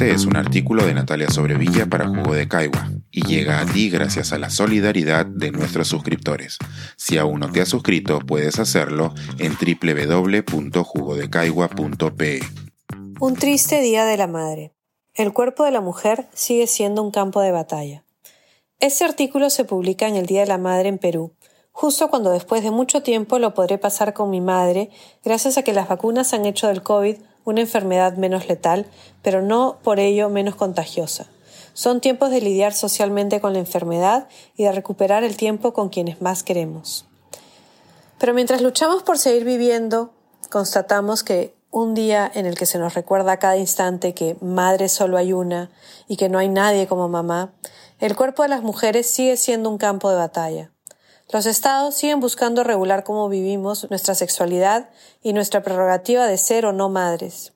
Este es un artículo de Natalia Sobrevilla para Jugo de Caigua y llega a ti gracias a la solidaridad de nuestros suscriptores. Si aún no te has suscrito, puedes hacerlo en www.jugodecaigua.pe. Un triste día de la madre. El cuerpo de la mujer sigue siendo un campo de batalla. Este artículo se publica en el Día de la Madre en Perú, justo cuando después de mucho tiempo lo podré pasar con mi madre, gracias a que las vacunas han hecho del COVID una enfermedad menos letal, pero no por ello menos contagiosa. Son tiempos de lidiar socialmente con la enfermedad y de recuperar el tiempo con quienes más queremos. Pero mientras luchamos por seguir viviendo, constatamos que un día en el que se nos recuerda a cada instante que madre solo hay una y que no hay nadie como mamá, el cuerpo de las mujeres sigue siendo un campo de batalla. Los estados siguen buscando regular cómo vivimos nuestra sexualidad y nuestra prerrogativa de ser o no madres.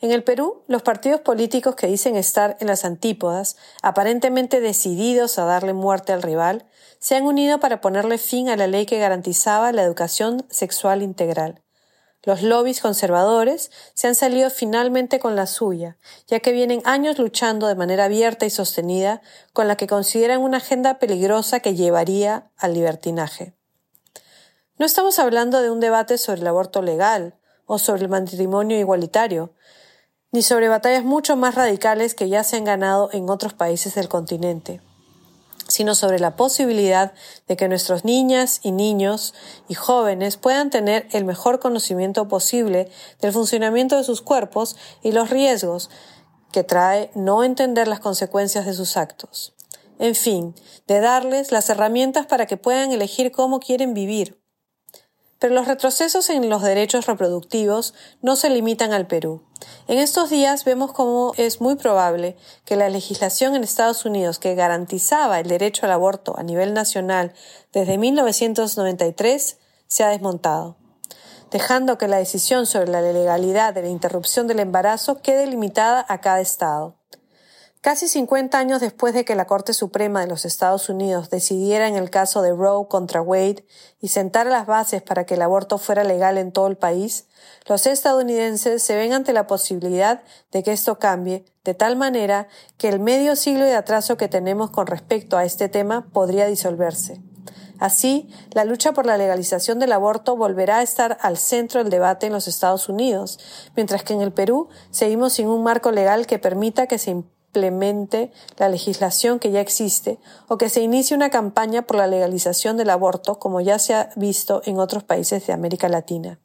En el Perú, los partidos políticos que dicen estar en las antípodas, aparentemente decididos a darle muerte al rival, se han unido para ponerle fin a la ley que garantizaba la educación sexual integral. Los lobbies conservadores se han salido finalmente con la suya, ya que vienen años luchando de manera abierta y sostenida con la que consideran una agenda peligrosa que llevaría al libertinaje. No estamos hablando de un debate sobre el aborto legal o sobre el matrimonio igualitario, ni sobre batallas mucho más radicales que ya se han ganado en otros países del continente sino sobre la posibilidad de que nuestros niñas y niños y jóvenes puedan tener el mejor conocimiento posible del funcionamiento de sus cuerpos y los riesgos que trae no entender las consecuencias de sus actos. En fin, de darles las herramientas para que puedan elegir cómo quieren vivir, pero los retrocesos en los derechos reproductivos no se limitan al Perú. En estos días vemos cómo es muy probable que la legislación en Estados Unidos que garantizaba el derecho al aborto a nivel nacional desde 1993 se ha desmontado, dejando que la decisión sobre la legalidad de la interrupción del embarazo quede limitada a cada estado. Casi 50 años después de que la Corte Suprema de los Estados Unidos decidiera en el caso de Roe contra Wade y sentara las bases para que el aborto fuera legal en todo el país, los estadounidenses se ven ante la posibilidad de que esto cambie de tal manera que el medio siglo de atraso que tenemos con respecto a este tema podría disolverse. Así, la lucha por la legalización del aborto volverá a estar al centro del debate en los Estados Unidos, mientras que en el Perú seguimos sin un marco legal que permita que se implemente la legislación que ya existe o que se inicie una campaña por la legalización del aborto, como ya se ha visto en otros países de América Latina.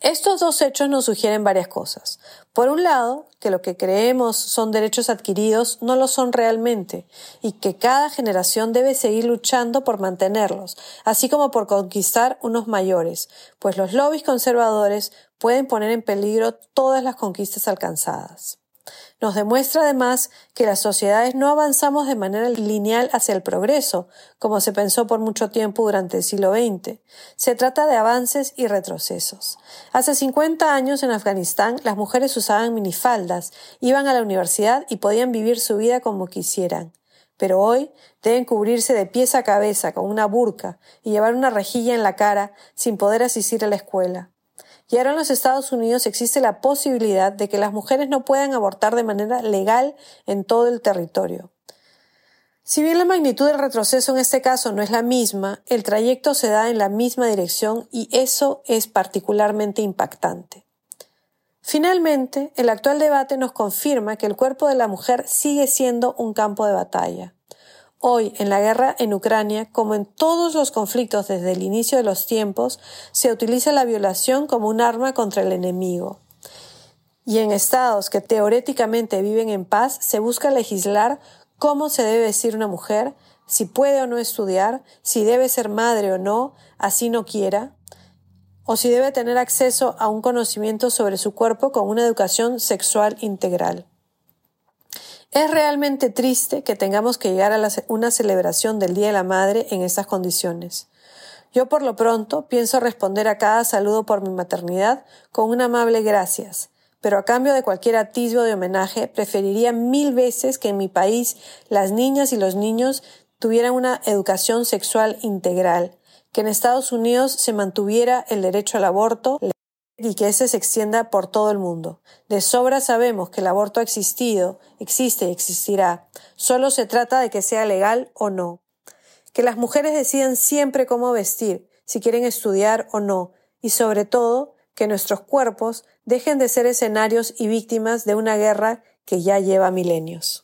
Estos dos hechos nos sugieren varias cosas. Por un lado, que lo que creemos son derechos adquiridos no lo son realmente y que cada generación debe seguir luchando por mantenerlos, así como por conquistar unos mayores, pues los lobbies conservadores pueden poner en peligro todas las conquistas alcanzadas. Nos demuestra además que las sociedades no avanzamos de manera lineal hacia el progreso, como se pensó por mucho tiempo durante el siglo XX. Se trata de avances y retrocesos. Hace 50 años en Afganistán las mujeres usaban minifaldas, iban a la universidad y podían vivir su vida como quisieran. Pero hoy deben cubrirse de pies a cabeza con una burka y llevar una rejilla en la cara sin poder asistir a la escuela. Y ahora en los Estados Unidos existe la posibilidad de que las mujeres no puedan abortar de manera legal en todo el territorio. Si bien la magnitud del retroceso en este caso no es la misma, el trayecto se da en la misma dirección y eso es particularmente impactante. Finalmente, el actual debate nos confirma que el cuerpo de la mujer sigue siendo un campo de batalla. Hoy, en la guerra en Ucrania, como en todos los conflictos desde el inicio de los tiempos, se utiliza la violación como un arma contra el enemigo. Y en estados que teóricamente viven en paz, se busca legislar cómo se debe decir una mujer, si puede o no estudiar, si debe ser madre o no, así no quiera, o si debe tener acceso a un conocimiento sobre su cuerpo con una educación sexual integral. Es realmente triste que tengamos que llegar a una celebración del Día de la Madre en estas condiciones. Yo por lo pronto pienso responder a cada saludo por mi maternidad con un amable gracias, pero a cambio de cualquier atisbo de homenaje preferiría mil veces que en mi país las niñas y los niños tuvieran una educación sexual integral, que en Estados Unidos se mantuviera el derecho al aborto y que ese se extienda por todo el mundo. De sobra sabemos que el aborto ha existido, existe y existirá. Solo se trata de que sea legal o no. Que las mujeres decidan siempre cómo vestir, si quieren estudiar o no, y sobre todo que nuestros cuerpos dejen de ser escenarios y víctimas de una guerra que ya lleva milenios.